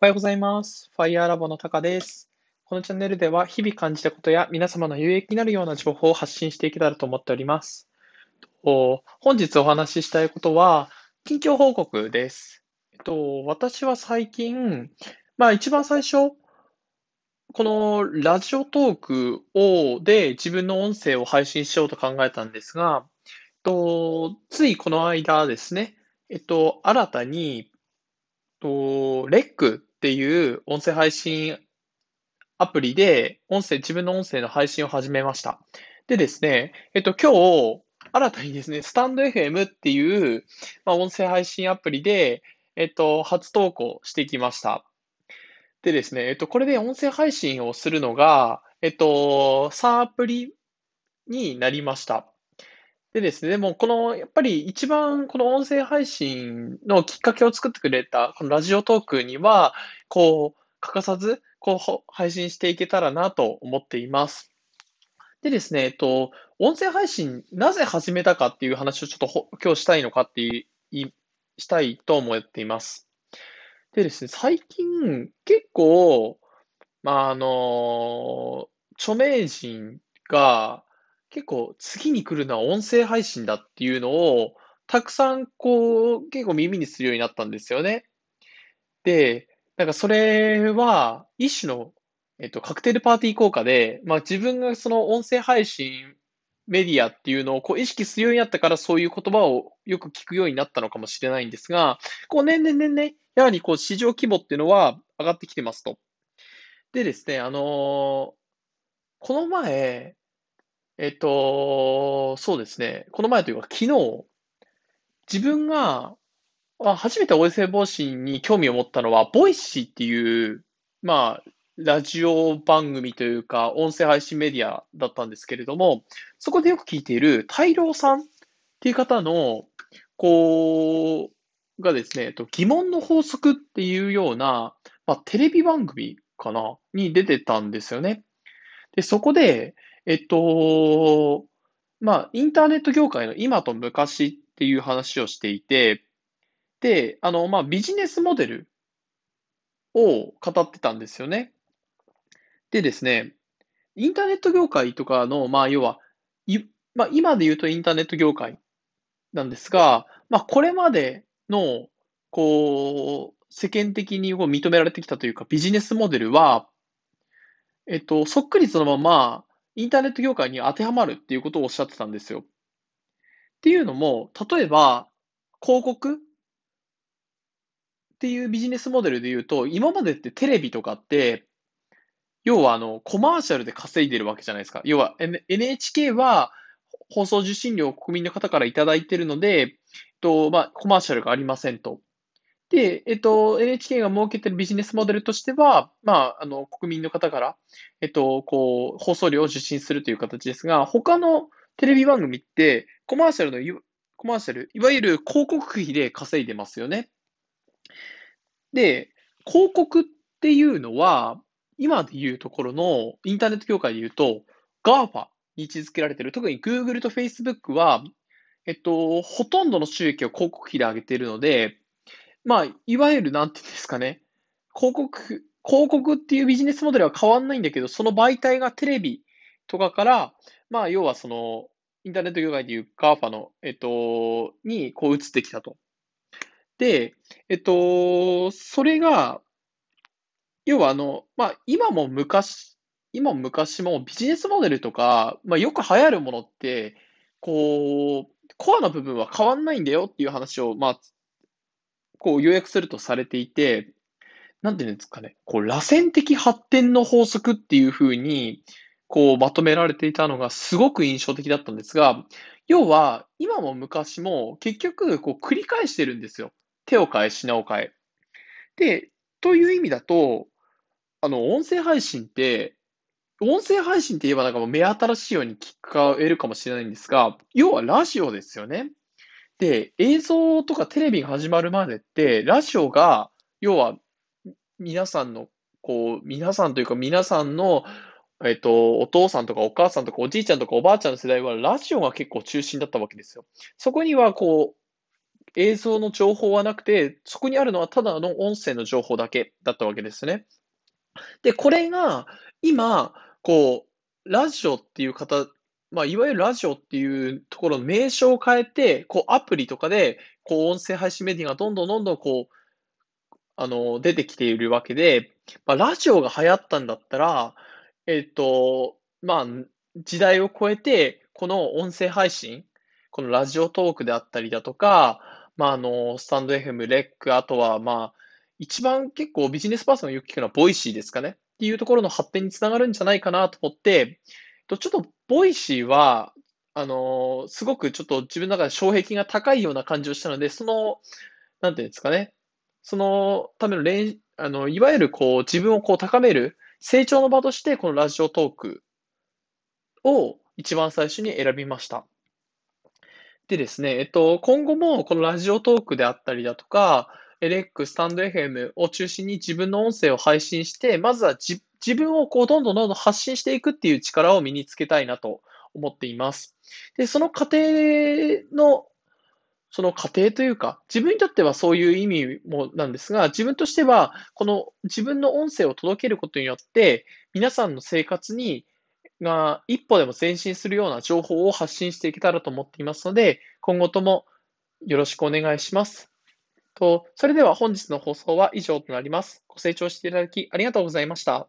おはようございます。ファイヤーラボのタカです。このチャンネルでは日々感じたことや皆様の有益になるような情報を発信していけたらと思っております。お本日お話ししたいことは、近況報告です。えっと、私は最近、まあ一番最初、このラジオトークを、で自分の音声を配信しようと考えたんですが、と、ついこの間ですね、えっと、新たに、と、レックっていう音声配信アプリで、音声、自分の音声の配信を始めました。でですね、えっと、今日、新たにですね、スタンド FM っていう、まあ、音声配信アプリで、えっと、初投稿してきました。でですね、えっと、これで音声配信をするのが、えっと、3アプリになりました。でですね、でもこの、やっぱり一番この音声配信のきっかけを作ってくれた、このラジオトークには、こう、欠かさず、こう、配信していけたらなと思っています。でですね、えっと、音声配信、なぜ始めたかっていう話をちょっと今日したいのかっていう、したいと思っています。でですね、最近、結構、まあ、あの、著名人が、結構次に来るのは音声配信だっていうのを、たくさんこう、結構耳にするようになったんですよね。で、なんかそれは、一種の、えっと、カクテルパーティー効果で、まあ自分がその音声配信メディアっていうのをこう意識するようになったからそういう言葉をよく聞くようになったのかもしれないんですが、こう年々年々、やはりこう市場規模っていうのは上がってきてますと。でですね、あのーこの前、えっと、そうですね、この前というか昨日、自分が、あ初めて音声配信に興味を持ったのは、 Voicy っていう、まあ、ラジオ番組というか、音声配信メディアだったんですけれども、そこでよく聞いている、大郎さんっていう方の、こう、がですね、えっと疑問の法則っていうような、まあ、テレビ番組かなに出てたんですよね。で、そこで、えっと、まあ、インターネット業界の今と昔っていう話をしていて、で、あの、まあ、ビジネスモデルを語ってたんですよね。でですね、インターネット業界とかの、まあ、要は、いまあ、今で言うとインターネット業界なんですが、まあ、これまでの、こう、世間的にこう認められてきたというか、ビジネスモデルは、えっと、そっくりそのまま、インターネット業界に当てはまるっていうことをおっしゃってたんですよ。っていうのも、例えば、広告？っていうビジネスモデルで言うと、今までってテレビとかって、要はあの、コマーシャルで稼いでるわけじゃないですか。要は N- NHK は放送受信料を国民の方からいただいてるので、えっと、まあ、コマーシャルがありませんと。で、えっと、NHK が設けてるビジネスモデルとしては、まあ、あの、国民の方から、えっと、こう、放送料を受信するという形ですが、他のテレビ番組って、コマーシャルの、コマーシャル、いわゆる広告費で稼いでますよね。で、広告っていうのは、今で言うところの、インターネット業界で言うと、GAFA に位置づけられている、特に Google と Facebook は、えっと、ほとんどの収益を広告費で上げているので、まあ、いわゆる、なんていうんですかね、広告、広告っていうビジネスモデルは変わんないんだけど、その媒体がテレビとかから、まあ、要はその、インターネット業界でいう GAFA の、えっと、に、こう移ってきたと。で、えっと、それが、要はあの、まあ、今も昔、今も昔もビジネスモデルとか、まあ、よく流行るものって、こう、コアな部分は変わんないんだよっていう話を、まあ、こう、要約するとされていて、なんていうんですかね、こう、螺旋的発展の法則っていうふうに、こう、まとめられていたのがすごく印象的だったんですが、要は、今も昔も結局、こう、繰り返してるんですよ。手を変え、品を変え。で、という意味だと、あの、音声配信って、音声配信って言えばなんかもう目新しいように聞こえるかもしれないんですが、要はラジオですよね。で、映像とかテレビが始まるまでって、ラジオが、要は、皆さんの、こう、皆さんというか皆さんの、えっと、お父さんとかお母さんとかおじいちゃんとかおばあちゃんの世代はラジオが結構中心だったわけですよ。そこには、こう、映像の情報はなくて、そこにあるのはただの音声の情報だけだったわけですね。で、これが今、こう、ラジオっていう方、まあ、いわゆるラジオっていうところの名称を変えて、こう、アプリとかで、こう、音声配信メディアがどんどんどんどん、こう、あの、出てきているわけで、まあ、ラジオが流行ったんだったら、えっと、まあ、時代を超えて、この音声配信、このラジオトークであったりだとか、まあ、あの、 stand.fm、REC、あとは、まあ、一番結構ビジネスパーソンがよく聞くのは Voicy ですかね。っていうところの発展につながるんじゃないかなと思って、ちょっと Voicy は、あの、すごくちょっと自分の中で障壁が高いような感じをしたので、その、なんていうんですかね。そのための練、あの、いわゆるこう、自分をこう高める成長の場として、このラジオトークを一番最初に選びました。でですね、えっと、今後もこのラジオトークであったりだとか、LX、スタンド FM を中心に自分の音声を配信して、まずは自分をこうどんどんどんどん発信していくっていう力を身につけたいなと思っています。で、その過程の、その過程というか、自分にとってはそういう意味もなんですが、自分としては、この自分の音声を届けることによって、皆さんの生活にが一歩でも前進するような情報を発信していけたらと思っていますので、今後ともよろしくお願いします。と、それでは本日の放送は以上となります。ご清聴していただきありがとうございました。